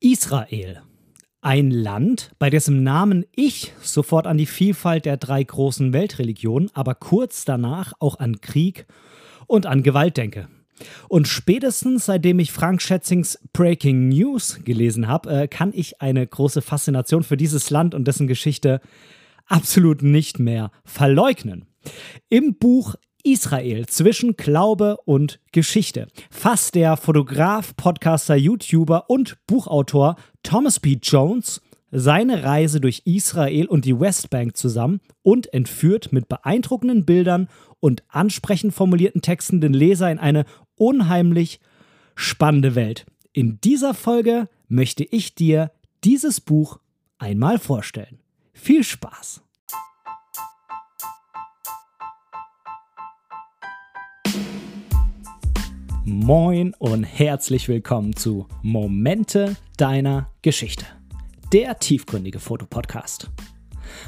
Israel. Ein Land, bei dessen Namen ich sofort an die Vielfalt der drei großen Weltreligionen, aber kurz danach auch an Krieg und an Gewalt denke. Und spätestens seitdem ich Frank Schätzings Breaking News gelesen habe, äh, kann ich eine große Faszination für dieses Land und dessen Geschichte absolut nicht mehr verleugnen. Im Buch Israel zwischen Glaube und Geschichte fasst der Fotograf, Podcaster, YouTuber und Buchautor Thomas P. Jones seine Reise durch Israel und die Westbank zusammen und entführt mit beeindruckenden Bildern und ansprechend formulierten Texten den Leser in eine unheimlich spannende Welt. In dieser Folge möchte ich dir dieses Buch einmal vorstellen. Viel Spaß! Moin und herzlich willkommen zu Momente deiner Geschichte, der tiefgründige Fotopodcast.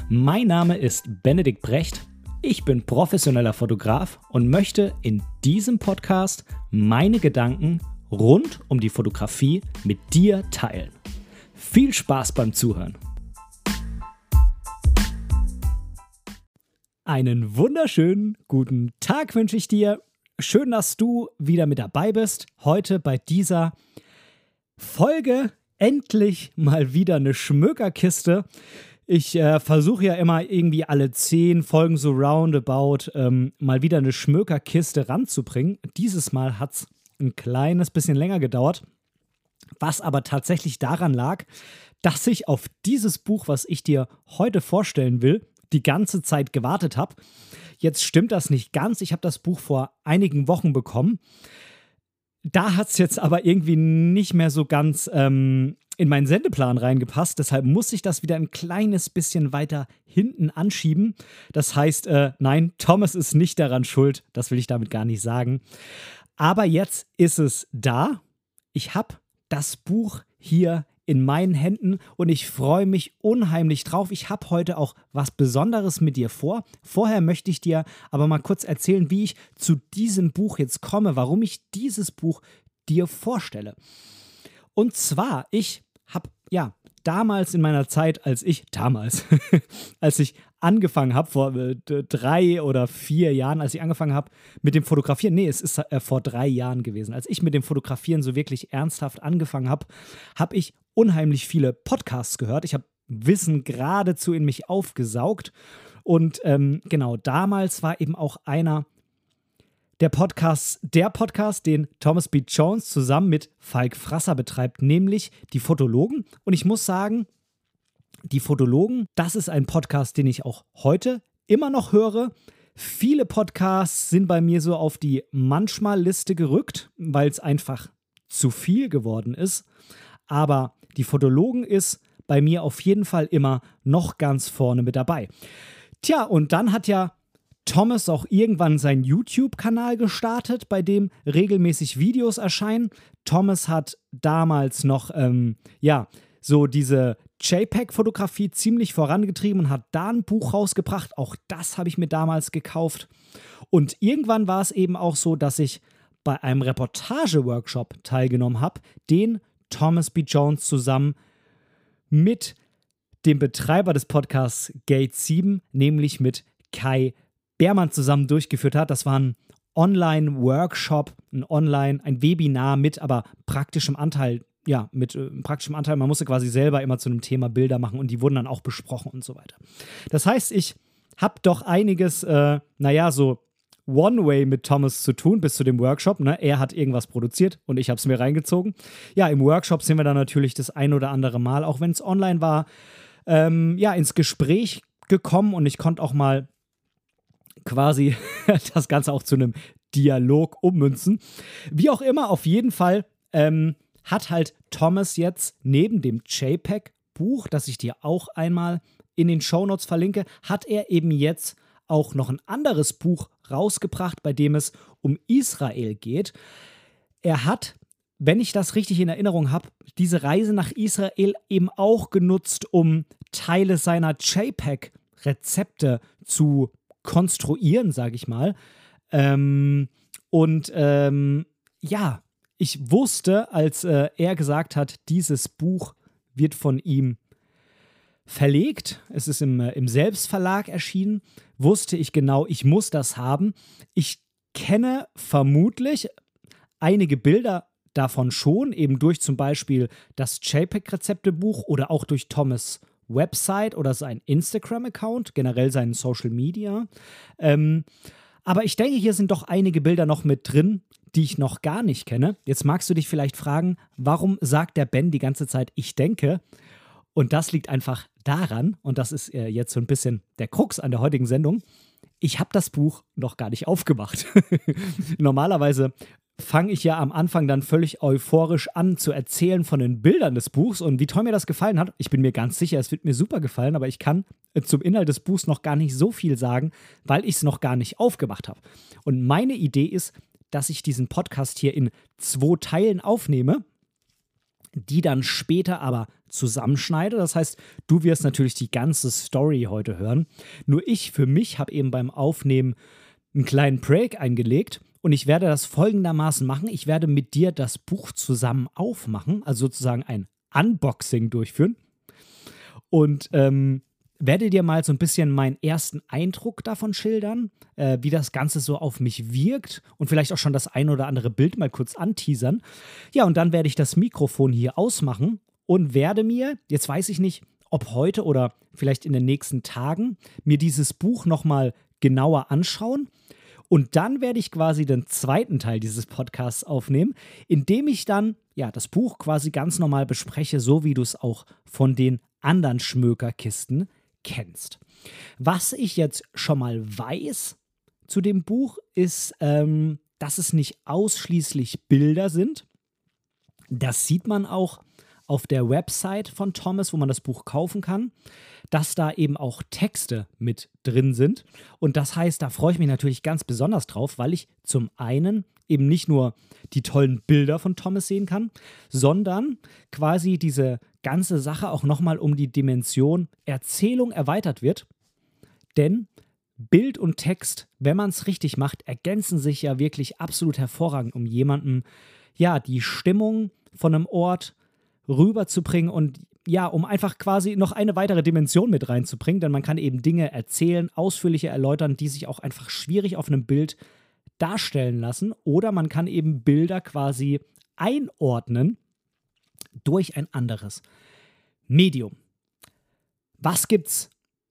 Mein Name ist Benedikt Brecht, ich bin professioneller Fotograf und möchte in diesem Podcast meine Gedanken rund um die Fotografie mit dir teilen. Viel Spaß beim Zuhören! Einen wunderschönen guten Tag wünsche ich dir Schön, dass du wieder mit dabei bist. Heute bei dieser Folge endlich mal wieder eine Schmökerkiste. Ich äh, versuche ja immer irgendwie alle zehn Folgen so roundabout ähm, mal wieder eine Schmökerkiste ranzubringen. Dieses Mal hat es ein kleines bisschen länger gedauert, was aber tatsächlich daran lag, dass ich auf dieses Buch, was ich dir heute vorstellen will, die ganze Zeit gewartet habe. Jetzt stimmt das nicht ganz. Ich habe das Buch vor einigen Wochen bekommen. Da hat es jetzt aber irgendwie nicht mehr so ganz ähm, in meinen Sendeplan reingepasst. Deshalb muss ich das wieder ein kleines bisschen weiter hinten anschieben. Das heißt, äh, nein, Thomas ist nicht daran schuld. Das will ich damit gar nicht sagen. Aber jetzt ist es da. Ich habe das Buch hier in meinen Händen und ich freue mich unheimlich drauf. Ich habe heute auch was Besonderes mit dir vor. Vorher möchte ich dir aber mal kurz erzählen, wie ich zu diesem Buch jetzt komme, warum ich dieses Buch dir vorstelle. Und zwar, ich habe ja damals in meiner Zeit, als ich, damals, als ich angefangen habe, vor äh, drei oder vier Jahren, als ich angefangen habe mit dem Fotografieren, nee, es ist äh, vor drei Jahren gewesen, als ich mit dem Fotografieren so wirklich ernsthaft angefangen habe, habe ich unheimlich viele Podcasts gehört. Ich habe Wissen geradezu in mich aufgesaugt. Und ähm, genau damals war eben auch einer der Podcasts, der Podcast, den Thomas B. Jones zusammen mit Falk Frasser betreibt, nämlich die Fotologen. Und ich muss sagen, die Fotologen, das ist ein Podcast, den ich auch heute immer noch höre. Viele Podcasts sind bei mir so auf die Manchmal-Liste gerückt, weil es einfach zu viel geworden ist. Aber die Fotologen ist bei mir auf jeden Fall immer noch ganz vorne mit dabei. Tja, und dann hat ja Thomas auch irgendwann seinen YouTube-Kanal gestartet, bei dem regelmäßig Videos erscheinen. Thomas hat damals noch, ähm, ja, so diese JPEG-Fotografie ziemlich vorangetrieben und hat da ein Buch rausgebracht. Auch das habe ich mir damals gekauft. Und irgendwann war es eben auch so, dass ich bei einem Reportage-Workshop teilgenommen habe, den Thomas B. Jones zusammen mit dem Betreiber des Podcasts Gate 7, nämlich mit Kai Beermann zusammen durchgeführt hat. Das war ein Online-Workshop, ein Online, ein Webinar mit aber praktischem Anteil, ja, mit äh, praktischem Anteil. Man musste quasi selber immer zu einem Thema Bilder machen und die wurden dann auch besprochen und so weiter. Das heißt, ich habe doch einiges, äh, naja, so One-Way mit Thomas zu tun bis zu dem Workshop. Ne? Er hat irgendwas produziert und ich habe es mir reingezogen. Ja, im Workshop sind wir dann natürlich das ein oder andere Mal, auch wenn es online war, ähm, ja, ins Gespräch gekommen und ich konnte auch mal quasi das Ganze auch zu einem Dialog ummünzen. Wie auch immer, auf jeden Fall ähm, hat halt Thomas jetzt neben dem JPEG-Buch, das ich dir auch einmal in den Shownotes verlinke, hat er eben jetzt auch noch ein anderes Buch rausgebracht, bei dem es um Israel geht. Er hat, wenn ich das richtig in Erinnerung habe, diese Reise nach Israel eben auch genutzt, um Teile seiner JPEG-Rezepte zu konstruieren, sage ich mal. Ähm, und ähm, ja, ich wusste, als äh, er gesagt hat, dieses Buch wird von ihm verlegt, es ist im, äh, im Selbstverlag erschienen, wusste ich genau, ich muss das haben. Ich kenne vermutlich einige Bilder davon schon, eben durch zum Beispiel das JPEG-Rezeptebuch oder auch durch Thomas Website oder sein Instagram-Account, generell seinen Social Media. Ähm, aber ich denke, hier sind doch einige Bilder noch mit drin, die ich noch gar nicht kenne. Jetzt magst du dich vielleicht fragen, warum sagt der Ben die ganze Zeit, ich denke? Und das liegt einfach daran, und das ist äh, jetzt so ein bisschen der Krux an der heutigen Sendung, ich habe das Buch noch gar nicht aufgemacht. Normalerweise fange ich ja am Anfang dann völlig euphorisch an zu erzählen von den Bildern des Buchs und wie toll mir das gefallen hat. Ich bin mir ganz sicher, es wird mir super gefallen, aber ich kann äh, zum Inhalt des Buchs noch gar nicht so viel sagen, weil ich es noch gar nicht aufgemacht habe. Und meine Idee ist, dass ich diesen Podcast hier in zwei Teilen aufnehme die dann später aber zusammenschneide. Das heißt, du wirst natürlich die ganze Story heute hören. Nur ich für mich habe eben beim Aufnehmen einen kleinen Break eingelegt und ich werde das folgendermaßen machen. Ich werde mit dir das Buch zusammen aufmachen, also sozusagen ein Unboxing durchführen. Und ähm, werde dir mal so ein bisschen meinen ersten Eindruck davon schildern, äh, wie das Ganze so auf mich wirkt und vielleicht auch schon das ein oder andere Bild mal kurz anteasern. Ja, und dann werde ich das Mikrofon hier ausmachen und werde mir, jetzt weiß ich nicht, ob heute oder vielleicht in den nächsten Tagen, mir dieses Buch nochmal genauer anschauen. Und dann werde ich quasi den zweiten Teil dieses Podcasts aufnehmen, indem ich dann ja das Buch quasi ganz normal bespreche, so wie du es auch von den anderen Schmökerkisten kennst. Was ich jetzt schon mal weiß zu dem Buch ist, ähm, dass es nicht ausschließlich Bilder sind. Das sieht man auch auf der Website von Thomas, wo man das Buch kaufen kann, dass da eben auch Texte mit drin sind. Und das heißt, da freue ich mich natürlich ganz besonders drauf, weil ich zum einen eben nicht nur die tollen Bilder von Thomas sehen kann, sondern quasi diese ganze Sache auch nochmal um die Dimension Erzählung erweitert wird. Denn Bild und Text, wenn man es richtig macht, ergänzen sich ja wirklich absolut hervorragend, um jemandem ja die Stimmung von einem Ort rüberzubringen und ja, um einfach quasi noch eine weitere Dimension mit reinzubringen, denn man kann eben Dinge erzählen, ausführlicher erläutern, die sich auch einfach schwierig auf einem Bild darstellen lassen oder man kann eben Bilder quasi einordnen durch ein anderes Medium. Was gibt's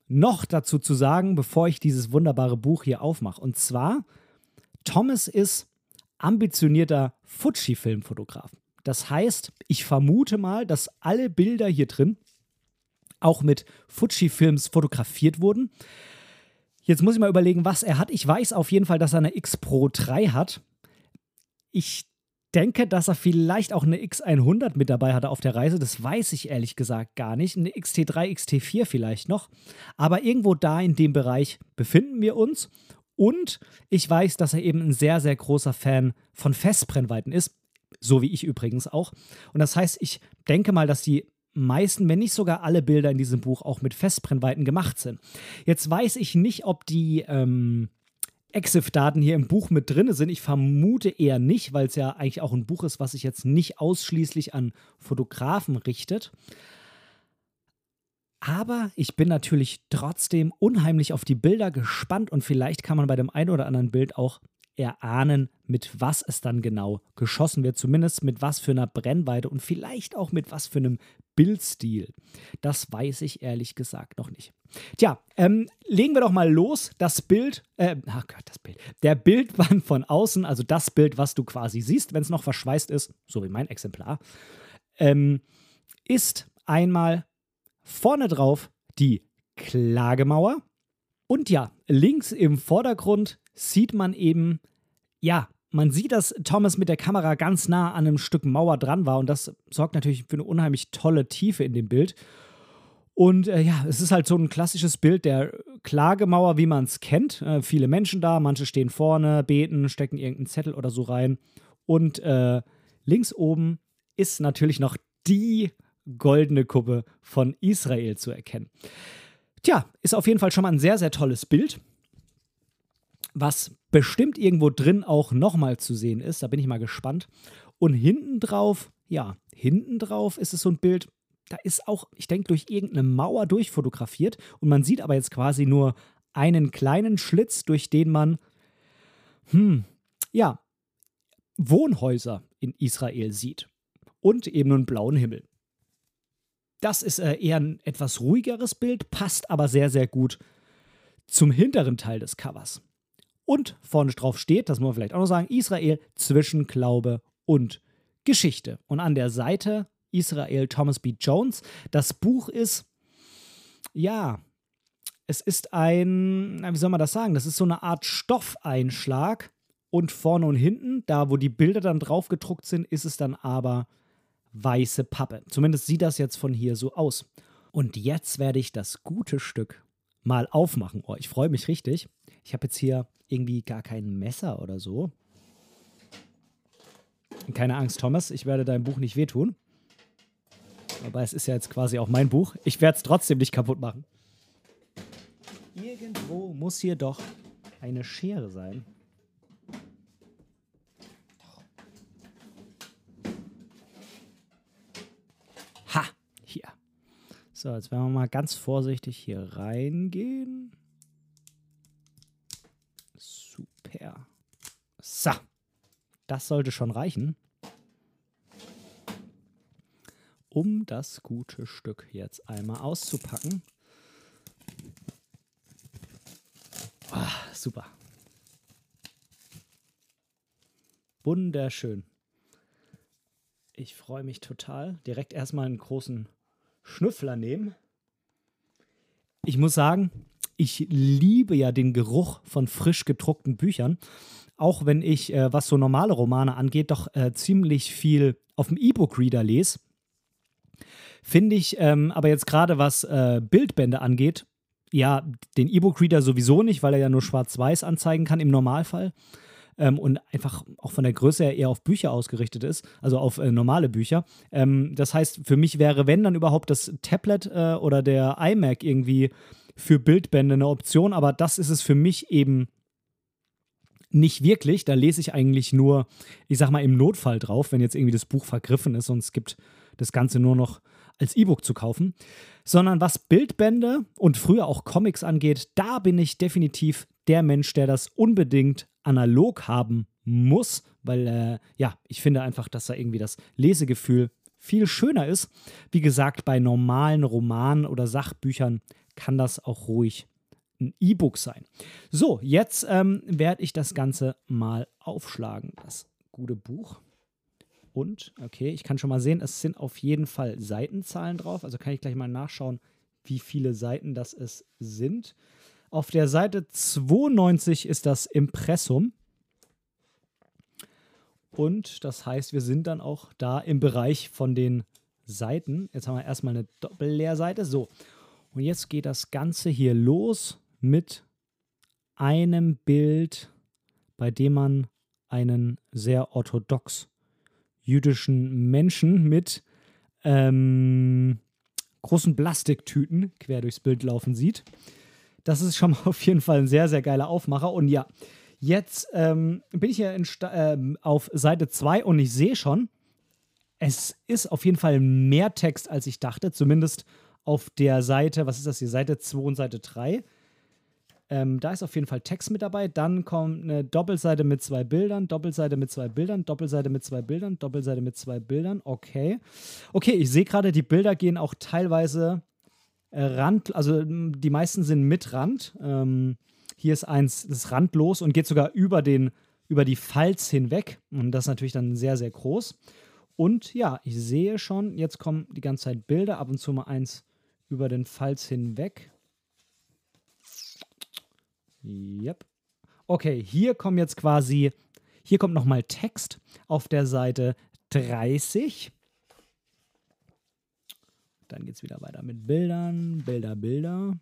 noch dazu zu sagen, bevor ich dieses wunderbare Buch hier aufmache? Und zwar, Thomas ist ambitionierter Fuji-Filmfotograf. Das heißt, ich vermute mal, dass alle Bilder hier drin auch mit Fuji-Films fotografiert wurden. Jetzt muss ich mal überlegen, was er hat. Ich weiß auf jeden Fall, dass er eine X Pro 3 hat. Ich denke, dass er vielleicht auch eine X100 mit dabei hatte auf der Reise. Das weiß ich ehrlich gesagt gar nicht. Eine XT3, XT4 vielleicht noch. Aber irgendwo da in dem Bereich befinden wir uns. Und ich weiß, dass er eben ein sehr, sehr großer Fan von Festbrennweiten ist. So wie ich übrigens auch. Und das heißt, ich denke mal, dass die meisten, wenn nicht sogar alle Bilder in diesem Buch auch mit Festbrennweiten gemacht sind. Jetzt weiß ich nicht, ob die ähm, EXIF-Daten hier im Buch mit drin sind. Ich vermute eher nicht, weil es ja eigentlich auch ein Buch ist, was sich jetzt nicht ausschließlich an Fotografen richtet. Aber ich bin natürlich trotzdem unheimlich auf die Bilder gespannt und vielleicht kann man bei dem einen oder anderen Bild auch erahnen, mit was es dann genau geschossen wird, zumindest mit was für einer Brennweite und vielleicht auch mit was für einem Bildstil. Das weiß ich ehrlich gesagt noch nicht. Tja, ähm, legen wir doch mal los. Das Bild, äh, ach Gott, das Bild. Der Bildband von außen, also das Bild, was du quasi siehst, wenn es noch verschweißt ist, so wie mein Exemplar, ähm, ist einmal vorne drauf die Klagemauer. Und ja, links im Vordergrund sieht man eben, ja, man sieht, dass Thomas mit der Kamera ganz nah an einem Stück Mauer dran war und das sorgt natürlich für eine unheimlich tolle Tiefe in dem Bild. Und äh, ja, es ist halt so ein klassisches Bild der Klagemauer, wie man es kennt. Äh, viele Menschen da, manche stehen vorne, beten, stecken irgendeinen Zettel oder so rein. Und äh, links oben ist natürlich noch die goldene Kuppe von Israel zu erkennen. Tja, ist auf jeden Fall schon mal ein sehr, sehr tolles Bild was bestimmt irgendwo drin auch nochmal zu sehen ist. Da bin ich mal gespannt. Und hinten drauf, ja, hinten drauf ist es so ein Bild, da ist auch, ich denke, durch irgendeine Mauer durchfotografiert und man sieht aber jetzt quasi nur einen kleinen Schlitz, durch den man, hm, ja, Wohnhäuser in Israel sieht und eben einen blauen Himmel. Das ist äh, eher ein etwas ruhigeres Bild, passt aber sehr, sehr gut zum hinteren Teil des Covers. Und vorne drauf steht, das muss man vielleicht auch noch sagen, Israel zwischen Glaube und Geschichte. Und an der Seite Israel Thomas B. Jones. Das Buch ist, ja, es ist ein, wie soll man das sagen? Das ist so eine Art Stoffeinschlag. Und vorne und hinten, da wo die Bilder dann drauf gedruckt sind, ist es dann aber weiße Pappe. Zumindest sieht das jetzt von hier so aus. Und jetzt werde ich das gute Stück mal aufmachen. Oh, ich freue mich richtig. Ich habe jetzt hier irgendwie gar kein Messer oder so. Keine Angst, Thomas, ich werde deinem Buch nicht wehtun. Aber es ist ja jetzt quasi auch mein Buch. Ich werde es trotzdem nicht kaputt machen. Irgendwo muss hier doch eine Schere sein. Ha, hier. So, jetzt werden wir mal ganz vorsichtig hier reingehen. Super. So. Das sollte schon reichen um das gute Stück jetzt einmal auszupacken. Oh, super. Wunderschön. Ich freue mich total. Direkt erstmal einen großen Schnüffler nehmen. Ich muss sagen, ich liebe ja den Geruch von frisch gedruckten Büchern. Auch wenn ich, äh, was so normale Romane angeht, doch äh, ziemlich viel auf dem E-Book-Reader lese Finde ich ähm, aber jetzt gerade, was äh, Bildbände angeht, ja, den E-Book-Reader sowieso nicht, weil er ja nur schwarz-weiß anzeigen kann im Normalfall. Ähm, und einfach auch von der Größe her eher auf Bücher ausgerichtet ist, also auf äh, normale Bücher. Ähm, das heißt, für mich wäre, wenn dann überhaupt das Tablet äh, oder der iMac irgendwie für Bildbände eine Option, aber das ist es für mich eben nicht wirklich. Da lese ich eigentlich nur, ich sag mal, im Notfall drauf, wenn jetzt irgendwie das Buch vergriffen ist und es gibt das Ganze nur noch als E-Book zu kaufen, sondern was Bildbände und früher auch Comics angeht, da bin ich definitiv der Mensch, der das unbedingt analog haben muss, weil äh, ja, ich finde einfach, dass da irgendwie das Lesegefühl viel schöner ist. Wie gesagt, bei normalen Romanen oder Sachbüchern kann das auch ruhig ein E-Book sein. So, jetzt ähm, werde ich das Ganze mal aufschlagen. Das gute Buch. Und, okay, ich kann schon mal sehen, es sind auf jeden Fall Seitenzahlen drauf. Also kann ich gleich mal nachschauen, wie viele Seiten das es sind. Auf der Seite 92 ist das Impressum. Und das heißt, wir sind dann auch da im Bereich von den Seiten. Jetzt haben wir erstmal eine Doppelleerseite. So, und jetzt geht das Ganze hier los mit einem Bild, bei dem man einen sehr orthodox jüdischen Menschen mit ähm, großen Plastiktüten quer durchs Bild laufen sieht. Das ist schon mal auf jeden Fall ein sehr, sehr geiler Aufmacher. Und ja, jetzt ähm, bin ich hier äh, auf Seite 2 und ich sehe schon, es ist auf jeden Fall mehr Text, als ich dachte. Zumindest auf der Seite, was ist das hier, Seite 2 und Seite 3. Ähm, da ist auf jeden Fall Text mit dabei. Dann kommt eine Doppelseite mit zwei Bildern, Doppelseite mit zwei Bildern, Doppelseite mit zwei Bildern, Doppelseite mit zwei Bildern. Okay. Okay, ich sehe gerade, die Bilder gehen auch teilweise äh, Rand, also die meisten sind mit Rand. Ähm, hier ist eins, das ist randlos und geht sogar über den, über die Falz hinweg. Und das ist natürlich dann sehr, sehr groß. Und ja, ich sehe schon, jetzt kommen die ganze Zeit Bilder, ab und zu mal eins über den Falz hinweg. Yep. Okay, hier kommt jetzt quasi, hier kommt nochmal Text auf der Seite 30. Dann geht es wieder weiter mit Bildern, Bilder, Bilder.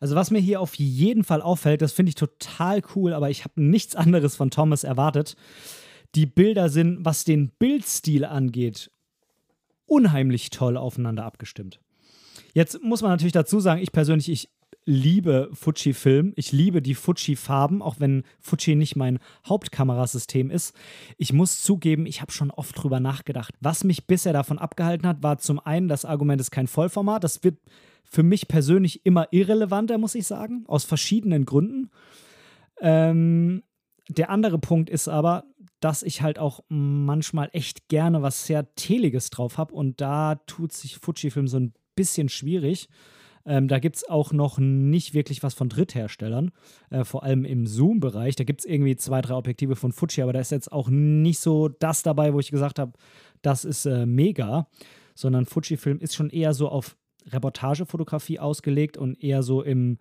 Also was mir hier auf jeden Fall auffällt, das finde ich total cool, aber ich habe nichts anderes von Thomas erwartet. Die Bilder sind, was den Bildstil angeht, unheimlich toll aufeinander abgestimmt. Jetzt muss man natürlich dazu sagen, ich persönlich, ich liebe Fuji-Film. Ich liebe die Fuji-Farben, auch wenn Fuji nicht mein Hauptkamerasystem ist. Ich muss zugeben, ich habe schon oft drüber nachgedacht. Was mich bisher davon abgehalten hat, war zum einen das Argument, ist kein Vollformat. Das wird für mich persönlich immer irrelevanter, muss ich sagen, aus verschiedenen Gründen. Ähm, der andere Punkt ist aber, dass ich halt auch manchmal echt gerne was sehr Teliges drauf habe und da tut sich Fujifilm so ein bisschen schwierig. Ähm, da gibt es auch noch nicht wirklich was von Drittherstellern, äh, vor allem im Zoom-Bereich. Da gibt es irgendwie zwei, drei Objektive von Fuji, aber da ist jetzt auch nicht so das dabei, wo ich gesagt habe, das ist äh, mega, sondern Fujifilm ist schon eher so auf Reportagefotografie ausgelegt und eher so im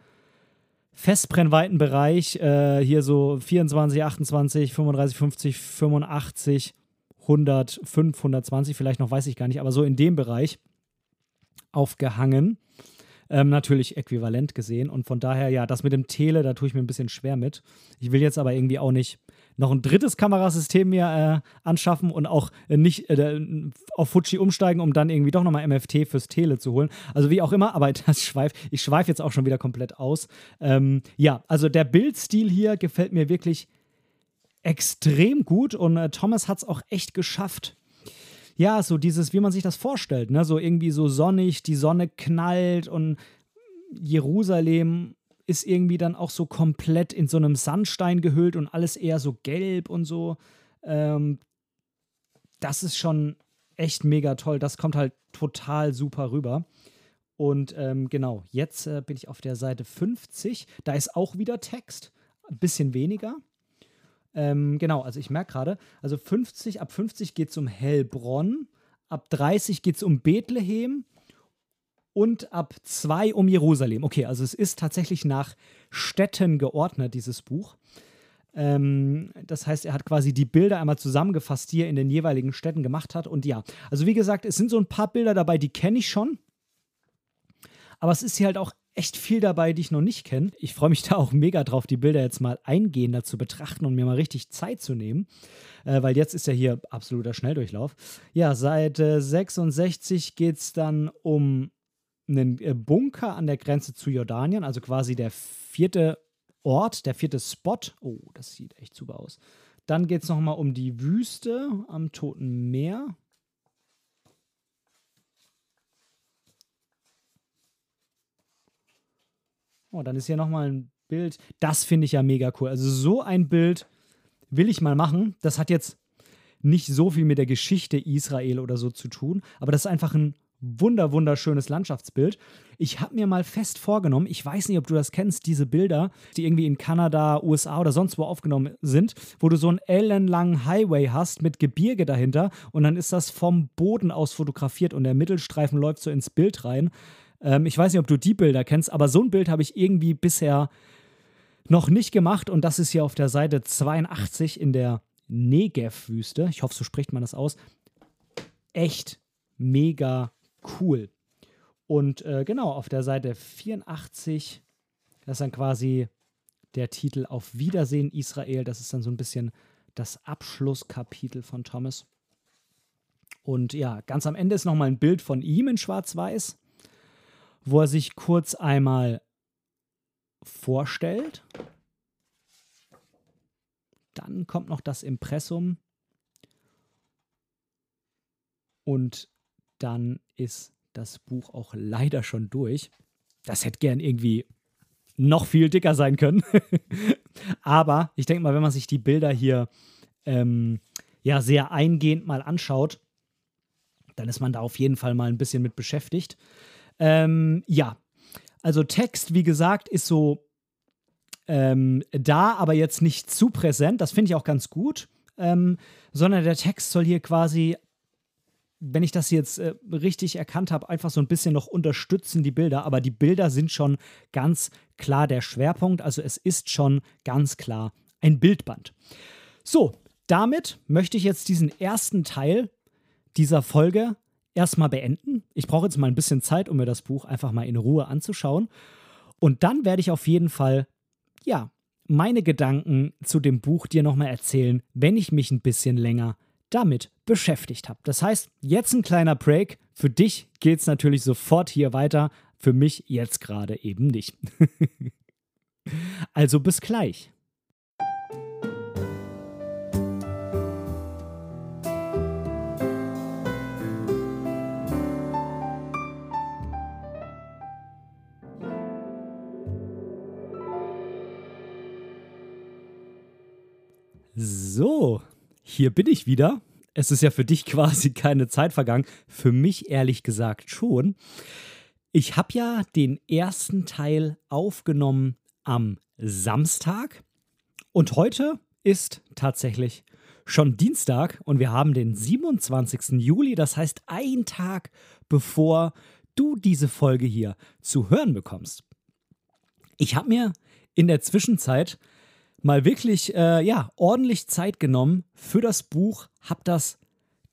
Festbrennweitenbereich, äh, hier so 24, 28, 35, 50, 85, 100, 520, vielleicht noch weiß ich gar nicht, aber so in dem Bereich aufgehangen. Ähm, natürlich äquivalent gesehen. Und von daher, ja, das mit dem Tele, da tue ich mir ein bisschen schwer mit. Ich will jetzt aber irgendwie auch nicht noch ein drittes Kamerasystem mir äh, anschaffen und auch äh, nicht äh, auf Fuji umsteigen, um dann irgendwie doch nochmal MFT fürs Tele zu holen. Also wie auch immer, aber das schweif, ich schweife jetzt auch schon wieder komplett aus. Ähm, ja, also der Bildstil hier gefällt mir wirklich extrem gut und äh, Thomas hat es auch echt geschafft, ja, so dieses, wie man sich das vorstellt, ne? So irgendwie so sonnig, die Sonne knallt und Jerusalem ist irgendwie dann auch so komplett in so einem Sandstein gehüllt und alles eher so gelb und so. Ähm, das ist schon echt mega toll. Das kommt halt total super rüber. Und ähm, genau, jetzt äh, bin ich auf der Seite 50. Da ist auch wieder Text, ein bisschen weniger. Ähm, genau, also ich merke gerade, also 50, ab 50 geht es um Hellbronn, ab 30 geht es um Bethlehem und ab 2 um Jerusalem. Okay, also es ist tatsächlich nach Städten geordnet, dieses Buch. Ähm, das heißt, er hat quasi die Bilder einmal zusammengefasst, die er in den jeweiligen Städten gemacht hat. Und ja, also wie gesagt, es sind so ein paar Bilder dabei, die kenne ich schon. Aber es ist hier halt auch echt viel dabei, die ich noch nicht kenne. Ich freue mich da auch mega drauf, die Bilder jetzt mal eingehender zu betrachten und mir mal richtig Zeit zu nehmen, äh, weil jetzt ist ja hier absoluter Schnelldurchlauf. Ja, Seite 66 geht es dann um einen äh, Bunker an der Grenze zu Jordanien, also quasi der vierte Ort, der vierte Spot. Oh, das sieht echt super aus. Dann geht es nochmal um die Wüste am Toten Meer. Oh, dann ist hier nochmal ein Bild. Das finde ich ja mega cool. Also so ein Bild will ich mal machen. Das hat jetzt nicht so viel mit der Geschichte Israel oder so zu tun, aber das ist einfach ein wunder wunderschönes Landschaftsbild. Ich habe mir mal fest vorgenommen, ich weiß nicht, ob du das kennst, diese Bilder, die irgendwie in Kanada, USA oder sonst wo aufgenommen sind, wo du so einen ellenlangen Highway hast mit Gebirge dahinter und dann ist das vom Boden aus fotografiert und der Mittelstreifen läuft so ins Bild rein. Ähm, ich weiß nicht, ob du die Bilder kennst, aber so ein Bild habe ich irgendwie bisher noch nicht gemacht und das ist hier auf der Seite 82 in der Negev-Wüste. Ich hoffe, so spricht man das aus. Echt mega cool. Und äh, genau, auf der Seite 84, das ist dann quasi der Titel Auf Wiedersehen Israel. Das ist dann so ein bisschen das Abschlusskapitel von Thomas. Und ja, ganz am Ende ist nochmal ein Bild von ihm in Schwarz-Weiß wo er sich kurz einmal vorstellt. Dann kommt noch das Impressum. Und dann ist das Buch auch leider schon durch. Das hätte gern irgendwie noch viel dicker sein können. Aber ich denke mal, wenn man sich die Bilder hier ähm, ja sehr eingehend mal anschaut, dann ist man da auf jeden Fall mal ein bisschen mit beschäftigt. Ähm, ja, also Text, wie gesagt, ist so ähm, da, aber jetzt nicht zu präsent. Das finde ich auch ganz gut. Ähm, sondern der Text soll hier quasi, wenn ich das jetzt äh, richtig erkannt habe, einfach so ein bisschen noch unterstützen, die Bilder. Aber die Bilder sind schon ganz klar der Schwerpunkt. Also es ist schon ganz klar ein Bildband. So, damit möchte ich jetzt diesen ersten Teil dieser Folge erstmal beenden. Ich brauche jetzt mal ein bisschen Zeit, um mir das Buch einfach mal in Ruhe anzuschauen. Und dann werde ich auf jeden Fall, ja, meine Gedanken zu dem Buch dir nochmal erzählen, wenn ich mich ein bisschen länger damit beschäftigt habe. Das heißt, jetzt ein kleiner Break. Für dich geht es natürlich sofort hier weiter Für mich jetzt gerade eben nicht. also bis gleich. So, hier bin ich wieder. Es ist ja für dich quasi keine Zeit vergangen. Für mich ehrlich gesagt schon. Ich habe ja den ersten Teil aufgenommen am Samstag und heute ist tatsächlich schon Dienstag und wir haben den 27. Juli, das heißt ein Tag bevor du diese Folge hier zu hören bekommst. Ich habe mir in der Zwischenzeit mal wirklich äh, ja, ordentlich Zeit genommen für das Buch, habe das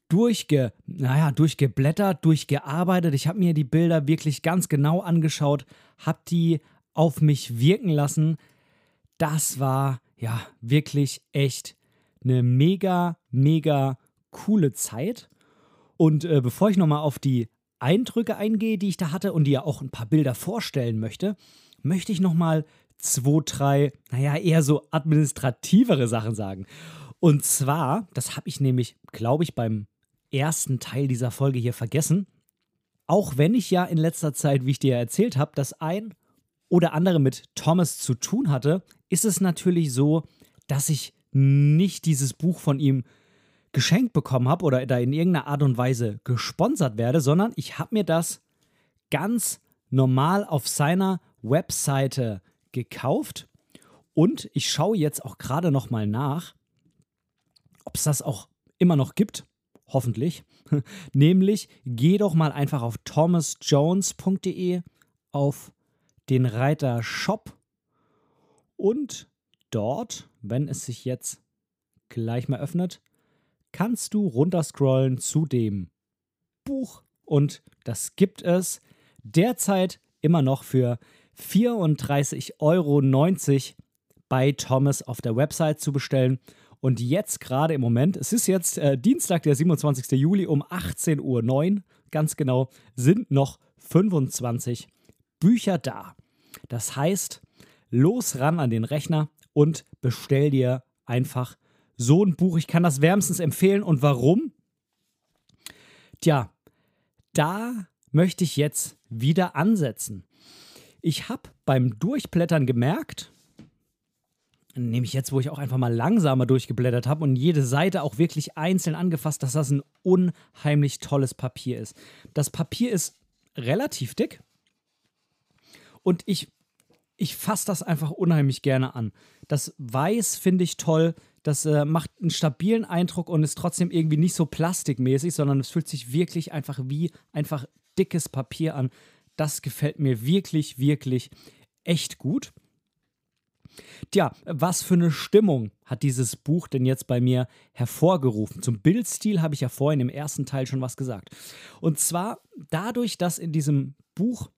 durchge, naja, durchgeblättert, durchgearbeitet. Ich habe mir die Bilder wirklich ganz genau angeschaut, habe die auf mich wirken lassen. Das war ja wirklich echt eine mega, mega coole Zeit. Und äh, bevor ich nochmal auf die Eindrücke eingehe, die ich da hatte und dir ja auch ein paar Bilder vorstellen möchte, möchte ich nochmal zwei, drei, naja, eher so administrativere Sachen sagen. Und zwar, das habe ich nämlich, glaube ich, beim ersten Teil dieser Folge hier vergessen. Auch wenn ich ja in letzter Zeit, wie ich dir erzählt habe, das ein oder andere mit Thomas zu tun hatte, ist es natürlich so, dass ich nicht dieses Buch von ihm geschenkt bekommen habe oder da in irgendeiner Art und Weise gesponsert werde, sondern ich habe mir das ganz normal auf seiner Webseite gekauft und ich schaue jetzt auch gerade noch mal nach, ob es das auch immer noch gibt. Hoffentlich. Nämlich geh doch mal einfach auf thomasjones.de auf den Reiter Shop und dort, wenn es sich jetzt gleich mal öffnet, kannst du runterscrollen zu dem Buch und das gibt es derzeit immer noch für 34,90 Euro bei Thomas auf der Website zu bestellen. Und jetzt gerade im Moment, es ist jetzt äh, Dienstag, der 27. Juli um 18.09 Uhr, ganz genau, sind noch 25 Bücher da. Das heißt, los ran an den Rechner und bestell dir einfach so ein Buch. Ich kann das wärmstens empfehlen. Und warum? Tja, da möchte ich jetzt wieder ansetzen. Ich habe beim Durchblättern gemerkt, nämlich jetzt, wo ich auch einfach mal langsamer durchgeblättert habe und jede Seite auch wirklich einzeln angefasst, dass das ein unheimlich tolles Papier ist. Das Papier ist relativ dick und ich, ich fasse das einfach unheimlich gerne an. Das Weiß finde ich toll, das äh, macht einen stabilen Eindruck und ist trotzdem irgendwie nicht so plastikmäßig, sondern es fühlt sich wirklich einfach wie einfach dickes Papier an. Das gefällt mir wirklich, wirklich echt gut. Tja, was für eine Stimmung hat dieses Buch denn jetzt bei mir hervorgerufen? Zum Bildstil habe ich ja vorhin im ersten Teil schon was gesagt. Und zwar dadurch, dass in diesem Buch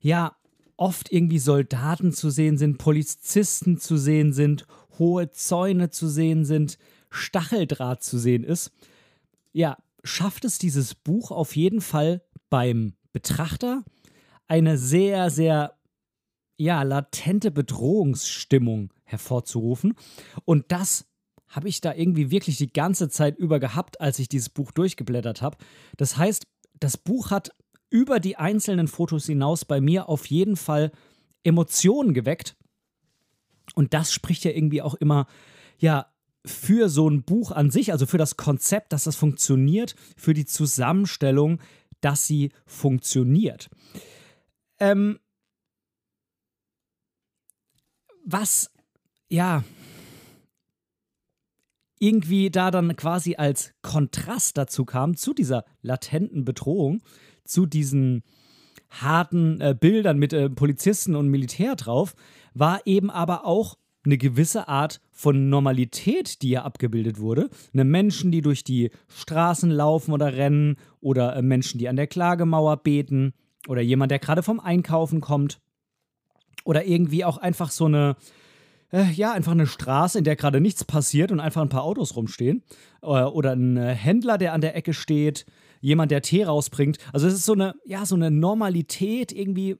ja oft irgendwie Soldaten zu sehen sind, Polizisten zu sehen sind, hohe Zäune zu sehen sind, Stacheldraht zu sehen ist, ja, schafft es dieses Buch auf jeden Fall beim Betrachter eine sehr, sehr ja, latente Bedrohungsstimmung hervorzurufen. Und das habe ich da irgendwie wirklich die ganze Zeit über gehabt, als ich dieses Buch durchgeblättert habe. Das heißt, das Buch hat über die einzelnen Fotos hinaus bei mir auf jeden Fall Emotionen geweckt. Und das spricht ja irgendwie auch immer, ja, für so ein Buch an sich, also für das Konzept, dass das funktioniert, für die Zusammenstellung dass sie funktioniert. Ähm, was, ja, irgendwie da dann quasi als Kontrast dazu kam, zu dieser latenten Bedrohung, zu diesen harten äh, Bildern mit äh, Polizisten und Militär drauf, war eben aber auch eine gewisse Art von Normalität, die ja abgebildet wurde. Eine Menschen, die durch die Straßen laufen oder rennen oder äh, Menschen, die an der Klagemauer beten oder jemand, der gerade vom Einkaufen kommt oder irgendwie auch einfach so eine, äh, ja, einfach eine Straße, in der gerade nichts passiert und einfach ein paar Autos rumstehen äh, oder ein Händler, der an der Ecke steht. jemand, der Tee rausbringt. Also es ist so eine, ja, so eine Normalität irgendwie.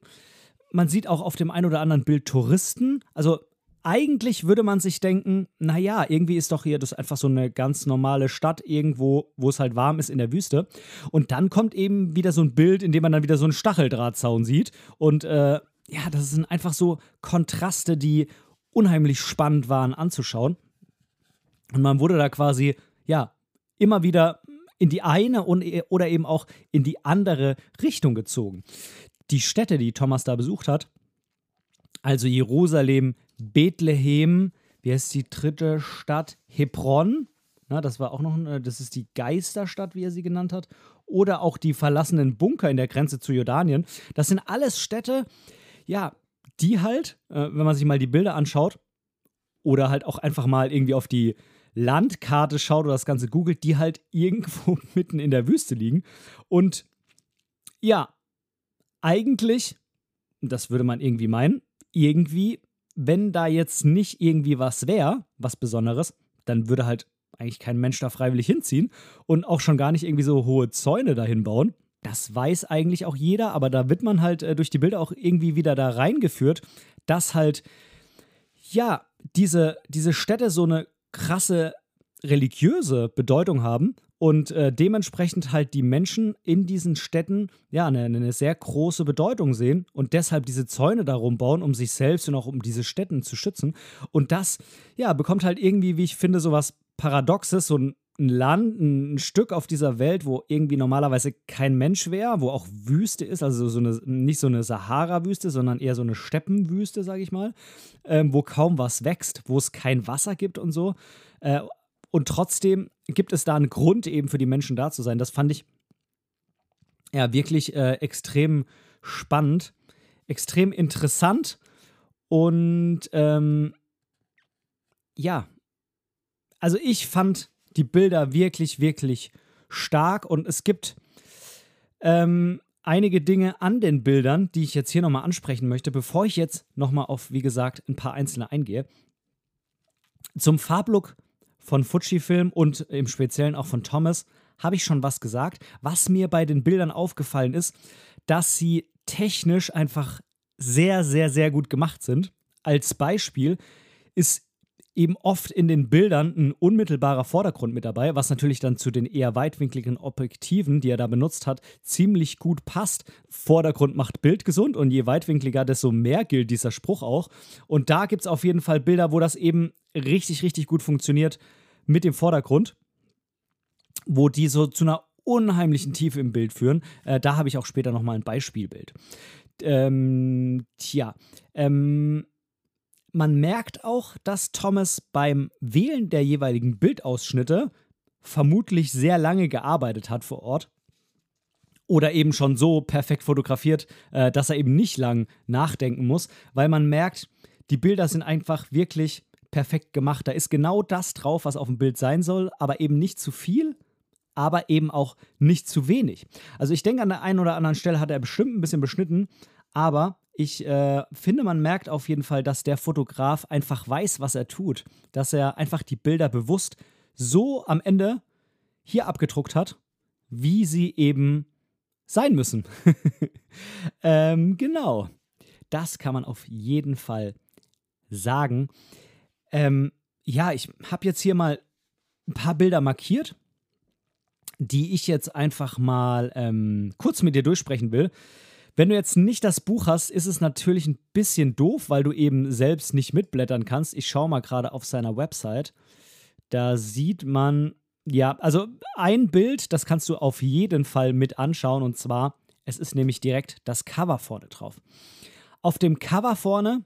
Man sieht auch auf dem einen oder anderen Bild Touristen. Also eigentlich würde man sich denken, naja, irgendwie ist doch hier das einfach so eine ganz normale Stadt irgendwo, wo es halt warm ist in der Wüste. Und dann kommt eben wieder so ein Bild, in dem man dann wieder so einen Stacheldrahtzaun sieht. Und äh, ja, das sind einfach so Kontraste, die unheimlich spannend waren anzuschauen. Und man wurde da quasi, ja, immer wieder in die eine und, oder eben auch in die andere Richtung gezogen. Die Städte, die Thomas da besucht hat, also Jerusalem, Bethlehem, wie heißt die dritte Stadt? Hebron. Na, das war auch noch, eine, das ist die Geisterstadt, wie er sie genannt hat. Oder auch die verlassenen Bunker in der Grenze zu Jordanien. Das sind alles Städte, ja, die halt, äh, wenn man sich mal die Bilder anschaut, oder halt auch einfach mal irgendwie auf die Landkarte schaut oder das Ganze googelt, die halt irgendwo mitten in der Wüste liegen. Und ja, eigentlich, das würde man irgendwie meinen, irgendwie, wenn da jetzt nicht irgendwie was wäre, was Besonderes, dann würde halt eigentlich kein Mensch da freiwillig hinziehen und auch schon gar nicht irgendwie so hohe Zäune dahin bauen. Das weiß eigentlich auch jeder, aber da wird man halt äh, durch die Bilder auch irgendwie wieder da reingeführt, dass halt, ja, diese, diese Städte so eine krasse religiöse Bedeutung haben und äh, dementsprechend halt die Menschen in diesen Städten ja eine, eine, sehr große Bedeutung sehen und deshalb diese Zäune darum bauen, um sich selbst und auch um diese Städten zu schützen. Und das ja bekommt halt irgendwie, wie ich finde, so was Paradoxes, so ein Land, ein Stück auf dieser Welt, wo irgendwie normalerweise kein Mensch wäre, wo auch Wüste ist, also so eine, nicht so eine Sahara-Wüste, sondern eher so eine Steppenwüste, sage ich mal, ähm, wo kaum was wächst, wo es kein Wasser gibt und so. Äh, und trotzdem gibt es da einen Grund eben für die Menschen da zu sein. Das fand ich ja wirklich äh, extrem spannend, extrem interessant und ähm, ja, also ich fand die Bilder wirklich, wirklich stark und es gibt ähm, einige Dinge an den Bildern, die ich jetzt hier nochmal ansprechen möchte, bevor ich jetzt nochmal auf, wie gesagt, ein paar einzelne eingehe. Zum Farblook von Fujifilm und im Speziellen auch von Thomas habe ich schon was gesagt. Was mir bei den Bildern aufgefallen ist, dass sie technisch einfach sehr, sehr, sehr gut gemacht sind. Als Beispiel ist eben oft in den Bildern ein unmittelbarer Vordergrund mit dabei, was natürlich dann zu den eher weitwinkligen Objektiven, die er da benutzt hat, ziemlich gut passt. Vordergrund macht Bild gesund und je weitwinkliger, desto mehr gilt dieser Spruch auch. Und da gibt es auf jeden Fall Bilder, wo das eben richtig, richtig gut funktioniert mit dem Vordergrund, wo die so zu einer unheimlichen Tiefe im Bild führen. Äh, da habe ich auch später nochmal ein Beispielbild. Ähm, tja, ähm, man merkt auch, dass Thomas beim Wählen der jeweiligen Bildausschnitte vermutlich sehr lange gearbeitet hat vor Ort. Oder eben schon so perfekt fotografiert, äh, dass er eben nicht lang nachdenken muss, weil man merkt, die Bilder sind einfach wirklich perfekt gemacht. Da ist genau das drauf, was auf dem Bild sein soll, aber eben nicht zu viel, aber eben auch nicht zu wenig. Also ich denke, an der einen oder anderen Stelle hat er bestimmt ein bisschen beschnitten, aber ich äh, finde, man merkt auf jeden Fall, dass der Fotograf einfach weiß, was er tut. Dass er einfach die Bilder bewusst so am Ende hier abgedruckt hat, wie sie eben sein müssen. ähm, genau. Das kann man auf jeden Fall sagen. Ähm, ja, ich habe jetzt hier mal ein paar Bilder markiert, die ich jetzt einfach mal ähm, kurz mit dir durchsprechen will. Wenn du jetzt nicht das Buch hast, ist es natürlich ein bisschen doof, weil du eben selbst nicht mitblättern kannst. Ich schaue mal gerade auf seiner Website. Da sieht man, ja, also ein Bild, das kannst du auf jeden Fall mit anschauen. Und zwar, es ist nämlich direkt das Cover vorne drauf. Auf dem Cover vorne,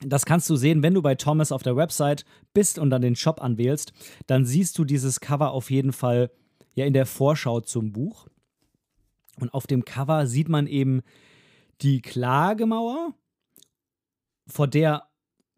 das kannst du sehen, wenn du bei Thomas auf der Website bist und dann den Shop anwählst, dann siehst du dieses Cover auf jeden Fall ja in der Vorschau zum Buch. Und auf dem Cover sieht man eben die Klagemauer, vor der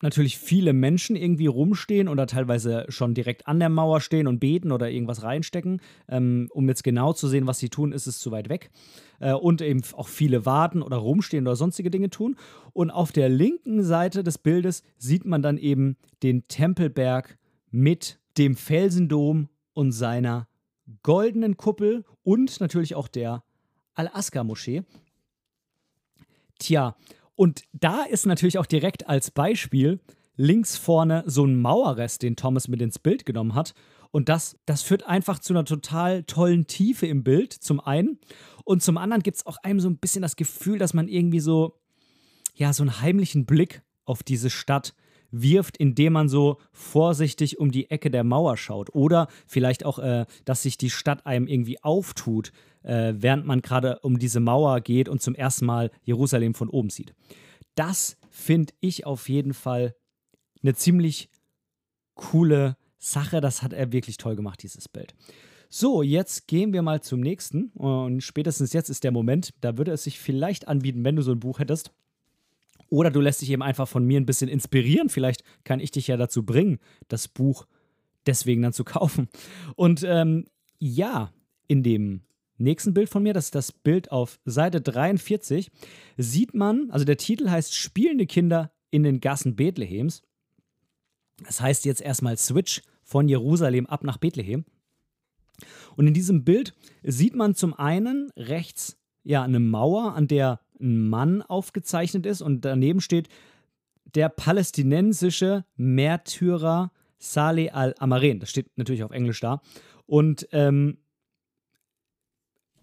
natürlich viele Menschen irgendwie rumstehen oder teilweise schon direkt an der Mauer stehen und beten oder irgendwas reinstecken. Ähm, um jetzt genau zu sehen, was sie tun, ist es zu weit weg. Äh, und eben auch viele warten oder rumstehen oder sonstige Dinge tun. Und auf der linken Seite des Bildes sieht man dann eben den Tempelberg mit dem Felsendom und seiner goldenen Kuppel und natürlich auch der Al-Aqsa-Moschee. Tja, und da ist natürlich auch direkt als Beispiel links vorne so ein Mauerrest, den Thomas mit ins Bild genommen hat. Und das, das führt einfach zu einer total tollen Tiefe im Bild, zum einen. Und zum anderen gibt es auch einem so ein bisschen das Gefühl, dass man irgendwie so, ja, so einen heimlichen Blick auf diese Stadt wirft, indem man so vorsichtig um die Ecke der Mauer schaut. Oder vielleicht auch, äh, dass sich die Stadt einem irgendwie auftut, äh, während man gerade um diese Mauer geht und zum ersten Mal Jerusalem von oben sieht. Das finde ich auf jeden Fall eine ziemlich coole Sache. Das hat er wirklich toll gemacht, dieses Bild. So, jetzt gehen wir mal zum nächsten. Und spätestens jetzt ist der Moment, da würde es sich vielleicht anbieten, wenn du so ein Buch hättest. Oder du lässt dich eben einfach von mir ein bisschen inspirieren. Vielleicht kann ich dich ja dazu bringen, das Buch deswegen dann zu kaufen. Und ähm, ja, in dem nächsten Bild von mir, das ist das Bild auf Seite 43, sieht man, also der Titel heißt Spielende Kinder in den Gassen Bethlehems. Das heißt jetzt erstmal Switch von Jerusalem ab nach Bethlehem. Und in diesem Bild sieht man zum einen rechts ja eine Mauer, an der ein Mann aufgezeichnet ist und daneben steht der palästinensische Märtyrer Saleh al-Amaren. Das steht natürlich auf Englisch da. Und ähm,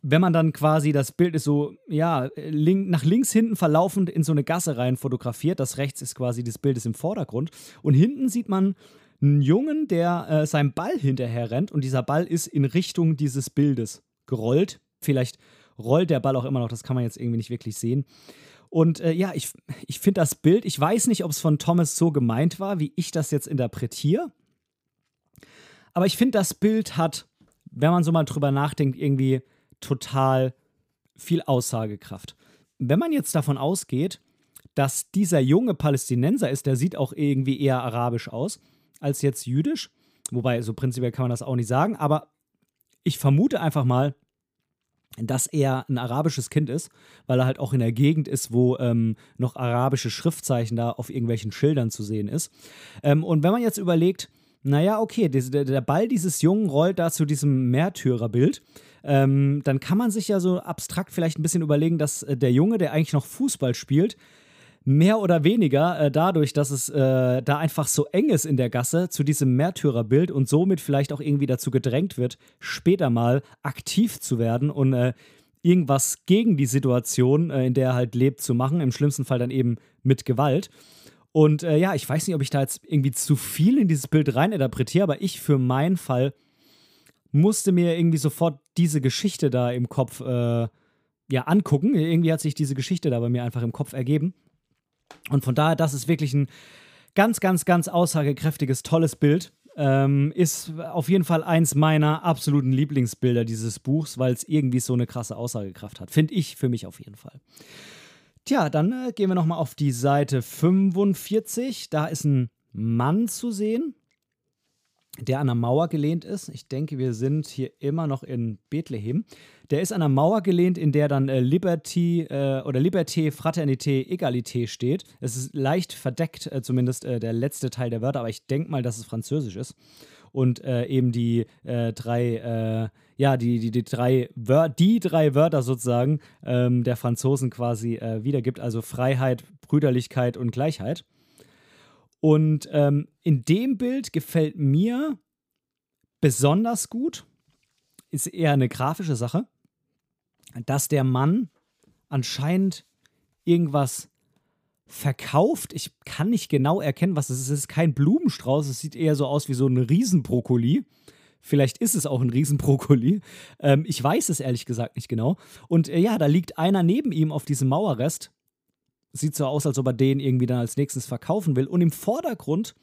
wenn man dann quasi, das Bild ist so, ja, link, nach links hinten verlaufend in so eine Gasse rein fotografiert. Das rechts ist quasi, das Bild im Vordergrund. Und hinten sieht man einen Jungen, der äh, seinem Ball hinterher rennt und dieser Ball ist in Richtung dieses Bildes gerollt. Vielleicht rollt der Ball auch immer noch, das kann man jetzt irgendwie nicht wirklich sehen. Und äh, ja, ich, ich finde das Bild, ich weiß nicht, ob es von Thomas so gemeint war, wie ich das jetzt interpretiere. Aber ich finde, das Bild hat, wenn man so mal drüber nachdenkt, irgendwie total viel Aussagekraft. Wenn man jetzt davon ausgeht, dass dieser junge Palästinenser ist, der sieht auch irgendwie eher arabisch aus als jetzt jüdisch. Wobei, so prinzipiell kann man das auch nicht sagen, aber ich vermute einfach mal, dass er ein arabisches Kind ist, weil er halt auch in der Gegend ist, wo ähm, noch arabische Schriftzeichen da auf irgendwelchen Schildern zu sehen ist. Ähm, und wenn man jetzt überlegt, naja, okay, der, Ball dieses Jungen rollt da zu diesem Märtyrerbild, ähm, dann kann man sich ja so abstrakt vielleicht ein bisschen überlegen, dass äh, der Junge, der eigentlich noch Fußball spielt, mehr oder weniger äh, dadurch, dass es äh, da einfach so eng ist in der Gasse zu diesem Märtyrerbild und somit vielleicht auch irgendwie dazu gedrängt wird, später mal aktiv zu werden und äh, irgendwas gegen die Situation, äh, in der er halt lebt, zu machen. Im schlimmsten Fall dann eben mit Gewalt. Und äh, ja, ich weiß nicht, ob ich da jetzt irgendwie zu viel in dieses Bild reininterpretiere, aber ich für meinen Fall musste mir irgendwie sofort diese Geschichte da im Kopf äh, ja angucken. Irgendwie hat sich diese Geschichte da bei mir einfach im Kopf ergeben. Und von daher, das ist wirklich ein ganz, ganz, ganz aussagekräftiges, tolles Bild. Ähm, ist auf jeden Fall eins meiner absoluten Lieblingsbilder dieses Buchs, weil es irgendwie so eine krasse Aussagekraft hat. Finde ich für mich auf jeden Fall. Tja, dann äh, gehen wir nochmal auf die Seite 45. Da ist ein Mann zu sehen der an der Mauer gelehnt ist. Ich denke, wir sind hier immer noch in Bethlehem. Der ist an der Mauer gelehnt, in der dann äh, Liberty äh, oder Liberté, Fraternité, Egalité steht. Es ist leicht verdeckt, äh, zumindest äh, der letzte Teil der Wörter, aber ich denke mal, dass es Französisch ist. Und äh, eben die äh, drei, ja, die, die, die, drei Wör die drei Wörter sozusagen ähm, der Franzosen quasi wiedergibt, also Freiheit, Brüderlichkeit und Gleichheit. Und ähm, in dem Bild gefällt mir besonders gut, ist eher eine grafische Sache, dass der Mann anscheinend irgendwas verkauft. Ich kann nicht genau erkennen, was es ist. Es ist kein Blumenstrauß, es sieht eher so aus wie so ein Riesenbrokkoli. Vielleicht ist es auch ein Riesenbrokkoli. Ähm, ich weiß es ehrlich gesagt nicht genau. Und äh, ja, da liegt einer neben ihm auf diesem Mauerrest sieht so aus, als ob er den irgendwie dann als nächstes verkaufen will. Und im Vordergrund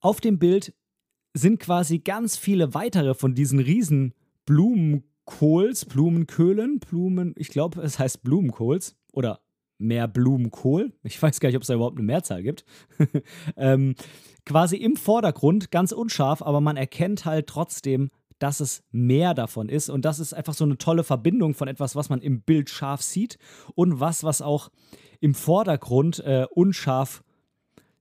auf dem Bild sind quasi ganz viele weitere von diesen riesen Blumenkohls, Blumenköhlen, Blumen, ich glaube, es heißt Blumenkohls oder mehr Blumenkohl. Ich weiß gar nicht, ob es da überhaupt eine Mehrzahl gibt. ähm, quasi im Vordergrund, ganz unscharf, aber man erkennt halt trotzdem, dass es mehr davon ist. Und das ist einfach so eine tolle Verbindung von etwas, was man im Bild scharf sieht und was, was auch im Vordergrund äh, unscharf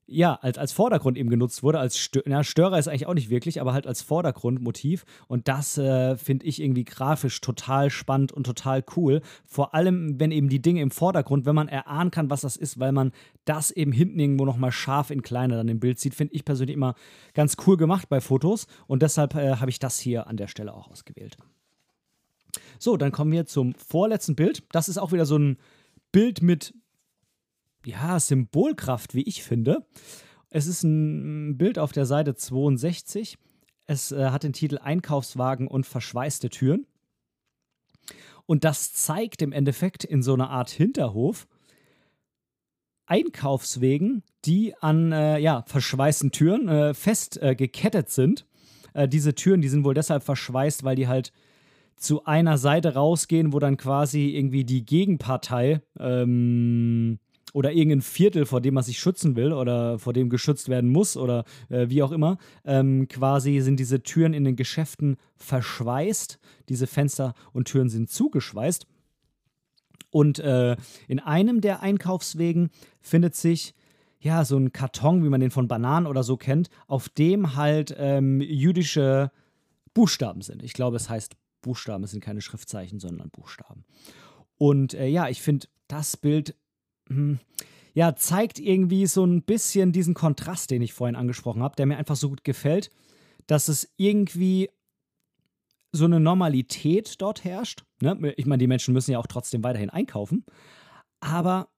ja, als, als Vordergrund eben genutzt wurde. Als Stö na, Störer ist eigentlich auch nicht wirklich, aber halt als Vordergrundmotiv. Und das äh, finde ich irgendwie grafisch total spannend und total cool. Vor allem, wenn eben die Dinge im Vordergrund, wenn man erahnen kann, was das ist, weil man das eben hinten irgendwo nochmal scharf in kleiner dann im Bild sieht, finde ich persönlich immer ganz cool gemacht bei Fotos. Und deshalb äh, habe ich das hier an der Stelle auch ausgewählt. So, dann kommen wir zum vorletzten Bild. Das ist auch wieder so ein Bild mit ja, Symbolkraft, wie ich finde. Es ist ein Bild auf der Seite 62. Es äh, hat den Titel Einkaufswagen und verschweißte Türen. Und das zeigt im Endeffekt in so einer Art Hinterhof Einkaufswegen, die an äh, ja, verschweißten Türen äh, fest äh, gekettet sind. Äh, diese Türen, die sind wohl deshalb verschweißt, weil die halt zu einer Seite rausgehen, wo dann quasi irgendwie die Gegenpartei ähm, oder irgendein Viertel, vor dem man sich schützen will oder vor dem geschützt werden muss oder äh, wie auch immer, ähm, quasi sind diese Türen in den Geschäften verschweißt. Diese Fenster und Türen sind zugeschweißt. Und äh, in einem der Einkaufswegen findet sich ja so ein Karton, wie man den von Bananen oder so kennt, auf dem halt ähm, jüdische Buchstaben sind. Ich glaube, es heißt Buchstaben, es sind keine Schriftzeichen, sondern Buchstaben. Und äh, ja, ich finde das Bild hm, ja, zeigt irgendwie so ein bisschen diesen Kontrast, den ich vorhin angesprochen habe, der mir einfach so gut gefällt, dass es irgendwie so eine Normalität dort herrscht. Ne? Ich meine, die Menschen müssen ja auch trotzdem weiterhin einkaufen, aber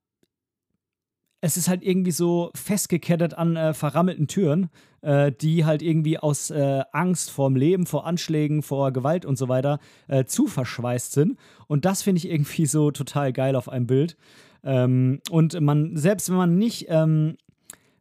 es ist halt irgendwie so festgekettet an äh, verrammelten Türen, äh, die halt irgendwie aus äh, Angst vorm Leben, vor Anschlägen, vor Gewalt und so weiter äh, zu verschweißt sind. Und das finde ich irgendwie so total geil auf einem Bild. Ähm, und man, selbst wenn man nicht ähm,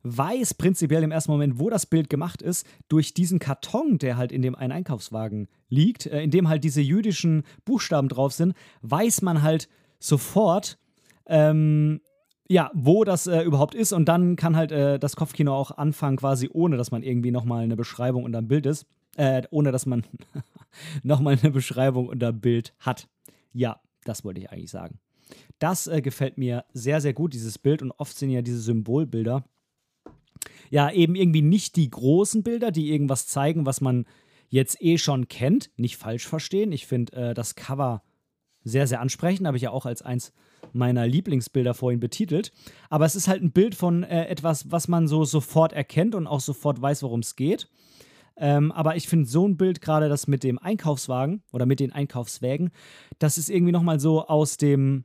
weiß prinzipiell im ersten Moment, wo das Bild gemacht ist, durch diesen Karton, der halt in dem einen Einkaufswagen liegt, äh, in dem halt diese jüdischen Buchstaben drauf sind, weiß man halt sofort, ähm, ja, wo das äh, überhaupt ist. Und dann kann halt äh, das Kopfkino auch anfangen, quasi ohne, dass man irgendwie nochmal eine Beschreibung unter dem Bild ist. Äh, ohne, dass man nochmal eine Beschreibung unter Bild hat. Ja, das wollte ich eigentlich sagen. Das äh, gefällt mir sehr, sehr gut, dieses Bild. Und oft sind ja diese Symbolbilder ja eben irgendwie nicht die großen Bilder, die irgendwas zeigen, was man jetzt eh schon kennt. Nicht falsch verstehen. Ich finde äh, das Cover sehr, sehr ansprechend. Habe ich ja auch als eins meiner Lieblingsbilder vorhin betitelt. Aber es ist halt ein Bild von äh, etwas, was man so sofort erkennt und auch sofort weiß, worum es geht. Ähm, aber ich finde so ein Bild, gerade das mit dem Einkaufswagen oder mit den Einkaufswägen, das ist irgendwie nochmal so aus dem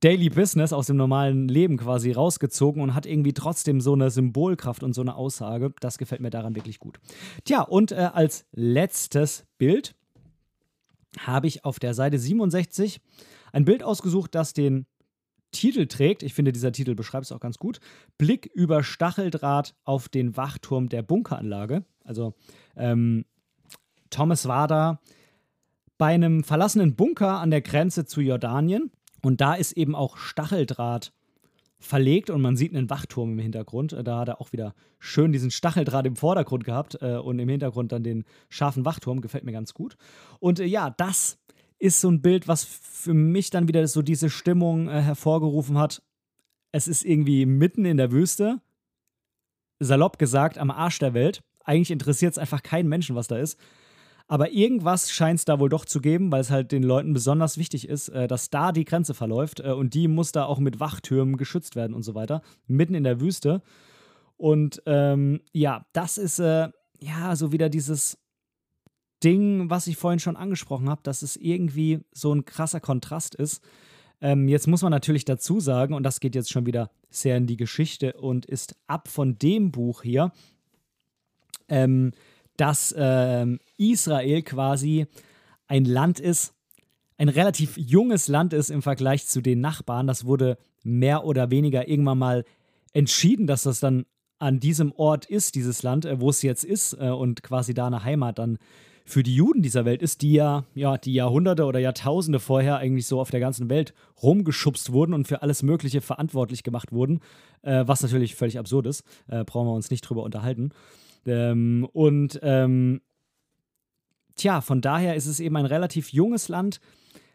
Daily Business, aus dem normalen Leben quasi rausgezogen und hat irgendwie trotzdem so eine Symbolkraft und so eine Aussage. Das gefällt mir daran wirklich gut. Tja, und äh, als letztes Bild habe ich auf der Seite 67 ein Bild ausgesucht, das den Titel trägt. Ich finde, dieser Titel beschreibt es auch ganz gut. Blick über Stacheldraht auf den Wachturm der Bunkeranlage. Also ähm, Thomas war da bei einem verlassenen Bunker an der Grenze zu Jordanien und da ist eben auch Stacheldraht verlegt und man sieht einen Wachturm im Hintergrund. Äh, da hat er auch wieder schön diesen Stacheldraht im Vordergrund gehabt äh, und im Hintergrund dann den scharfen Wachturm. Gefällt mir ganz gut. Und äh, ja, das ist so ein Bild, was für mich dann wieder so diese Stimmung äh, hervorgerufen hat. Es ist irgendwie mitten in der Wüste, salopp gesagt, am Arsch der Welt. Eigentlich interessiert es einfach keinen Menschen, was da ist. Aber irgendwas scheint es da wohl doch zu geben, weil es halt den Leuten besonders wichtig ist, äh, dass da die Grenze verläuft äh, und die muss da auch mit Wachtürmen geschützt werden und so weiter. Mitten in der Wüste. Und ähm, ja, das ist äh, ja so wieder dieses Ding, was ich vorhin schon angesprochen habe, dass es irgendwie so ein krasser Kontrast ist. Ähm, jetzt muss man natürlich dazu sagen, und das geht jetzt schon wieder sehr in die Geschichte und ist ab von dem Buch hier, ähm, dass ähm, Israel quasi ein Land ist, ein relativ junges Land ist im Vergleich zu den Nachbarn. Das wurde mehr oder weniger irgendwann mal entschieden, dass das dann an diesem Ort ist, dieses Land, äh, wo es jetzt ist äh, und quasi da eine Heimat dann für die Juden dieser Welt ist, die ja, ja, die Jahrhunderte oder Jahrtausende vorher eigentlich so auf der ganzen Welt rumgeschubst wurden und für alles Mögliche verantwortlich gemacht wurden, äh, was natürlich völlig absurd ist, äh, brauchen wir uns nicht drüber unterhalten. Ähm, und ähm, tja, von daher ist es eben ein relativ junges Land,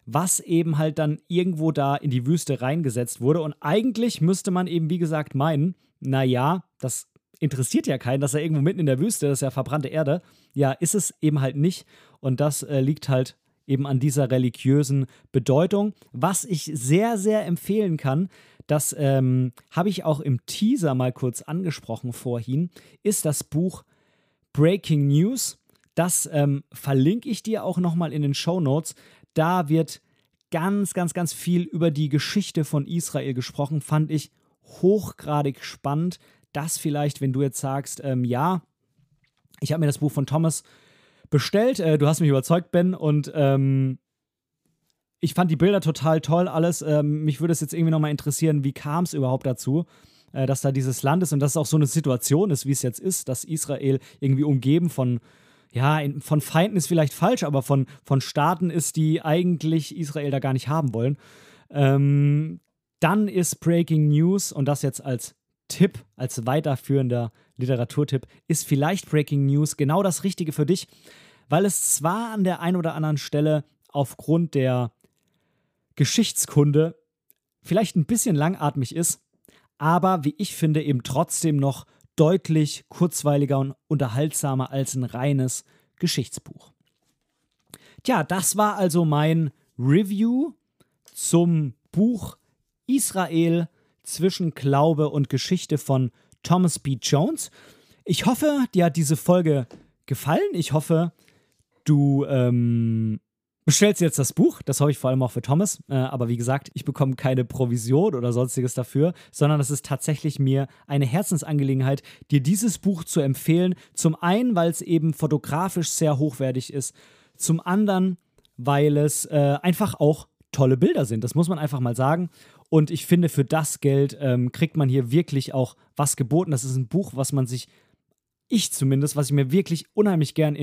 was eben halt dann irgendwo da in die Wüste reingesetzt wurde. Und eigentlich müsste man eben, wie gesagt, meinen, naja, das interessiert ja keinen, dass er irgendwo mitten in der Wüste, das ist ja verbrannte Erde. Ja, ist es eben halt nicht. Und das äh, liegt halt eben an dieser religiösen Bedeutung. Was ich sehr, sehr empfehlen kann, das ähm, habe ich auch im Teaser mal kurz angesprochen vorhin, ist das Buch Breaking News. Das ähm, verlinke ich dir auch nochmal in den Show Notes. Da wird ganz, ganz, ganz viel über die Geschichte von Israel gesprochen. Fand ich hochgradig spannend. Das vielleicht, wenn du jetzt sagst, ähm, ja, ich habe mir das Buch von Thomas bestellt. Äh, du hast mich überzeugt, Ben, und ähm, ich fand die Bilder total toll, alles. Ähm, mich würde es jetzt irgendwie nochmal interessieren, wie kam es überhaupt dazu, äh, dass da dieses Land ist und dass es auch so eine Situation ist, wie es jetzt ist, dass Israel irgendwie umgeben von, ja, von Feinden ist vielleicht falsch, aber von, von Staaten ist, die eigentlich Israel da gar nicht haben wollen. Ähm, dann ist Breaking News, und das jetzt als Tipp, als weiterführender Literaturtipp, ist vielleicht Breaking News genau das Richtige für dich, weil es zwar an der einen oder anderen Stelle aufgrund der Geschichtskunde vielleicht ein bisschen langatmig ist, aber wie ich finde, eben trotzdem noch deutlich kurzweiliger und unterhaltsamer als ein reines Geschichtsbuch. Tja, das war also mein Review zum Buch Israel zwischen Glaube und Geschichte von Thomas B. Jones. Ich hoffe, dir hat diese Folge gefallen. Ich hoffe, du ähm, bestellst jetzt das Buch. Das hoffe ich vor allem auch für Thomas. Äh, aber wie gesagt, ich bekomme keine Provision oder sonstiges dafür, sondern es ist tatsächlich mir eine Herzensangelegenheit, dir dieses Buch zu empfehlen. Zum einen, weil es eben fotografisch sehr hochwertig ist. Zum anderen, weil es äh, einfach auch tolle Bilder sind. Das muss man einfach mal sagen. Und ich finde, für das Geld ähm, kriegt man hier wirklich auch was geboten. Das ist ein Buch, was man sich, ich zumindest, was ich mir wirklich unheimlich gern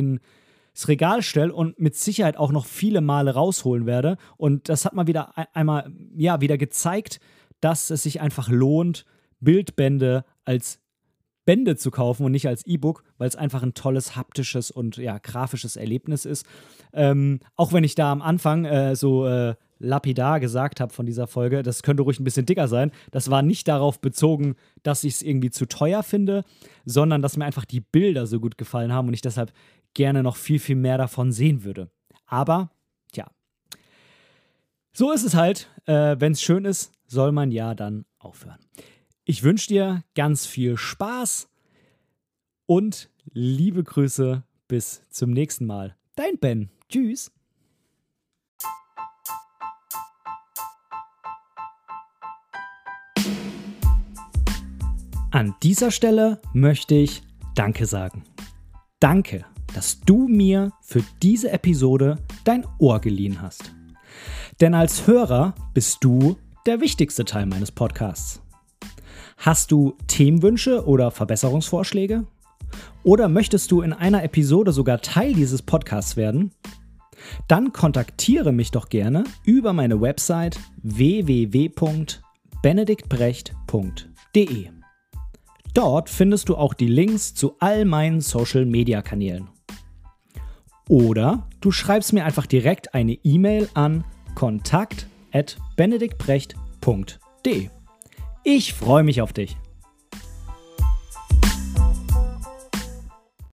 ins Regal stelle und mit Sicherheit auch noch viele Male rausholen werde. Und das hat mal wieder einmal, ja, wieder gezeigt, dass es sich einfach lohnt, Bildbände als Bände zu kaufen und nicht als E-Book, weil es einfach ein tolles haptisches und ja, grafisches Erlebnis ist. Ähm, auch wenn ich da am Anfang äh, so äh, lapidar gesagt habe von dieser Folge, das könnte ruhig ein bisschen dicker sein. Das war nicht darauf bezogen, dass ich es irgendwie zu teuer finde, sondern dass mir einfach die Bilder so gut gefallen haben und ich deshalb gerne noch viel, viel mehr davon sehen würde. Aber, tja, so ist es halt. Äh, Wenn es schön ist, soll man ja dann aufhören. Ich wünsche dir ganz viel Spaß und liebe Grüße. Bis zum nächsten Mal. Dein Ben. Tschüss. An dieser Stelle möchte ich Danke sagen. Danke, dass du mir für diese Episode dein Ohr geliehen hast. Denn als Hörer bist du der wichtigste Teil meines Podcasts. Hast du Themenwünsche oder Verbesserungsvorschläge? Oder möchtest du in einer Episode sogar Teil dieses Podcasts werden? Dann kontaktiere mich doch gerne über meine Website www.benediktbrecht.de. Dort findest du auch die Links zu all meinen Social-Media-Kanälen. Oder du schreibst mir einfach direkt eine E-Mail an kontakt@benediktbrecht.de. Ich freue mich auf dich.